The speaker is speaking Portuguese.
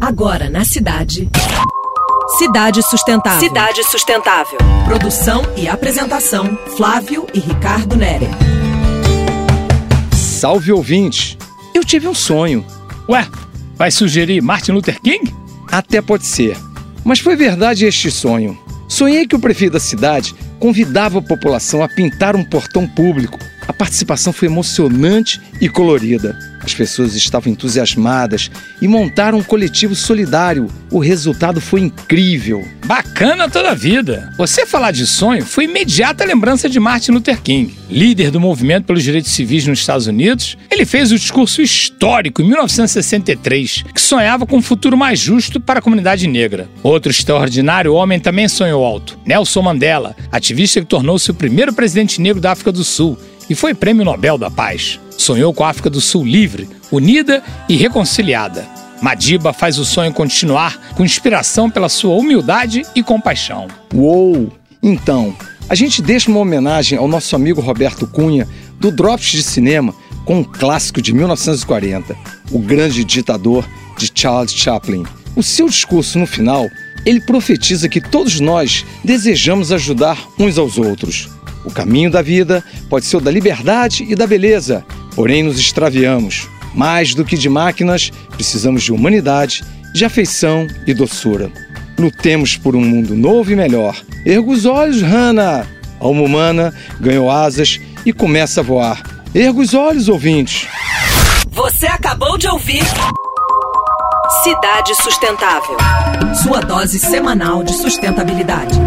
Agora na cidade. Cidade Sustentável. Cidade Sustentável. Produção e apresentação: Flávio e Ricardo Nere. Salve ouvinte! Eu tive um sonho. Ué, vai sugerir Martin Luther King? Até pode ser. Mas foi verdade este sonho. Sonhei que o prefeito da cidade convidava a população a pintar um portão público. A participação foi emocionante e colorida. As pessoas estavam entusiasmadas e montaram um coletivo solidário. O resultado foi incrível. Bacana toda a vida. Você falar de sonho foi imediata lembrança de Martin Luther King, líder do movimento pelos direitos civis nos Estados Unidos. Ele fez o discurso histórico em 1963, que sonhava com um futuro mais justo para a comunidade negra. Outro extraordinário homem também sonhou alto, Nelson Mandela, ativista que tornou-se o primeiro presidente negro da África do Sul e foi prêmio Nobel da Paz. Sonhou com a África do Sul livre, unida e reconciliada. Madiba faz o sonho continuar com inspiração pela sua humildade e compaixão. Uou! Então, a gente deixa uma homenagem ao nosso amigo Roberto Cunha, do Drops de Cinema, com um clássico de 1940, O Grande Ditador, de Charles Chaplin. O seu discurso no final, ele profetiza que todos nós desejamos ajudar uns aos outros. O caminho da vida pode ser o da liberdade e da beleza, porém nos extraviamos. Mais do que de máquinas, precisamos de humanidade, de afeição e doçura. Lutemos por um mundo novo e melhor. Erga os olhos, Hannah! A alma humana ganhou asas e começa a voar. Erga os olhos, ouvintes! Você acabou de ouvir Cidade Sustentável. Sua dose semanal de sustentabilidade.